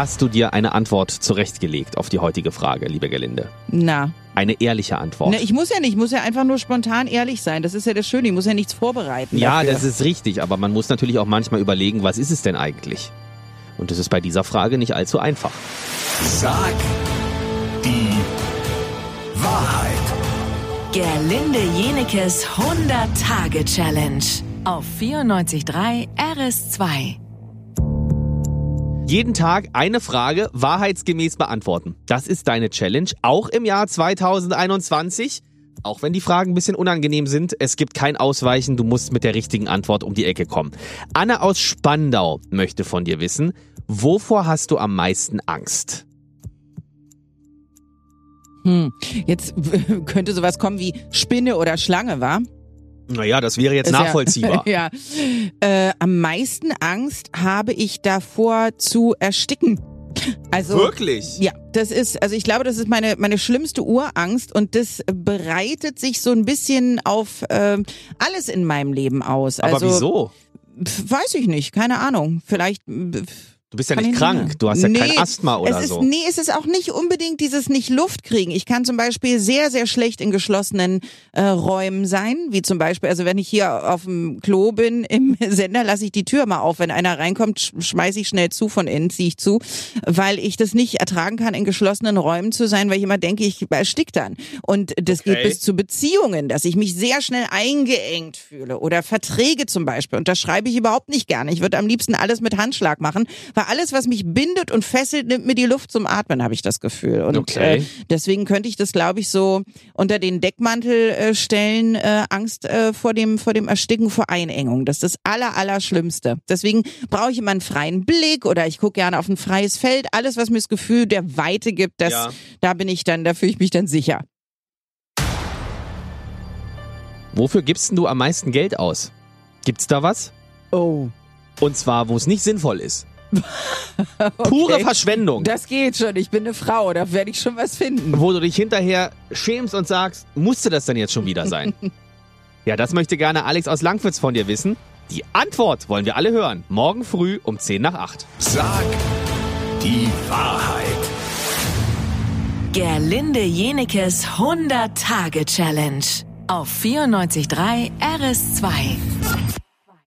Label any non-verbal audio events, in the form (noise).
hast du dir eine Antwort zurechtgelegt auf die heutige Frage, liebe Gelinde? Na. Eine ehrliche Antwort. Na, ich muss ja nicht, ich muss ja einfach nur spontan ehrlich sein. Das ist ja das Schöne, ich muss ja nichts vorbereiten. ja, dafür. das ist richtig, aber man muss natürlich auch manchmal überlegen, was ist es denn eigentlich? Und das ist bei dieser Frage nicht allzu einfach. Sag die Wahrheit. Gerlinde Jenekes 100-Tage-Challenge auf 94.3 RS2. Jeden Tag eine Frage wahrheitsgemäß beantworten. Das ist deine Challenge, auch im Jahr 2021. Auch wenn die Fragen ein bisschen unangenehm sind, es gibt kein Ausweichen, du musst mit der richtigen Antwort um die Ecke kommen. Anne aus Spandau möchte von dir wissen, wovor hast du am meisten Angst? Hm. Jetzt (laughs) könnte sowas kommen wie Spinne oder Schlange, wa? Naja, das wäre jetzt Ist ja- nachvollziehbar. (laughs) Ja. Äh, am meisten Angst habe ich davor zu ersticken. Also Wirklich? Ja, das ist, also ich glaube, das ist meine, meine schlimmste Urangst und das bereitet sich so ein bisschen auf ähm, alles in meinem Leben aus. Aber also, wieso? pf, Weiß ich nicht, keine Ahnung. Vielleicht. Du bist ja nicht ich krank, du hast ja kein Asthma oder es ist, so. Nee, es ist auch nicht unbedingt dieses nicht Luft kriegen. Ich kann zum Beispiel sehr, sehr schlecht in geschlossenen äh, Räumen sein, wie zum Beispiel, also wenn ich hier auf dem Klo bin im (laughs) Sender, lasse ich die Tür mal auf. Wenn einer reinkommt, sch- schmeiße ich schnell zu, von innen ziehe ich zu, weil ich das nicht ertragen kann, in geschlossenen Räumen zu sein, weil ich immer denke, ich erstick dann. Und das Okay. geht bis zu Beziehungen, dass ich mich sehr schnell eingeengt fühle oder Verträge zum Beispiel. Und das schreibe ich überhaupt nicht gerne. Ich würde am liebsten alles mit Handschlag machen, weil alles, was mich bindet und fesselt, nimmt mir die Luft zum Atmen, habe ich das Gefühl. Und Okay. äh, deswegen könnte ich das, glaube ich, so unter den Deckmantel äh, stellen, äh, Angst äh, vor dem vor dem Ersticken, vor Einengung. Das ist das aller, aller Schlimmste. Deswegen brauche ich immer einen freien Blick oder ich gucke gerne auf ein freies Feld. Alles, was mir das Gefühl der Weite gibt, das, Ja. da bin ich dann, da fühle ich mich dann sicher. Wofür gibst denn du am meisten Geld aus? Gibt's da was? Oh. Und zwar, wo es nicht sinnvoll ist. (laughs) Pure Verschwendung. Das geht schon. Ich bin eine Frau, da werde ich schon was finden. wo du dich hinterher schämst und sagst, musste das denn jetzt schon wieder sein? (laughs) ja, das möchte gerne Alex aus Langwitz von dir wissen. Die Antwort wollen wir alle hören. Morgen früh um 10 nach 8. Sag die Wahrheit. Gerlinde Jenekes 100-Tage-Challenge auf 94.3 RS2.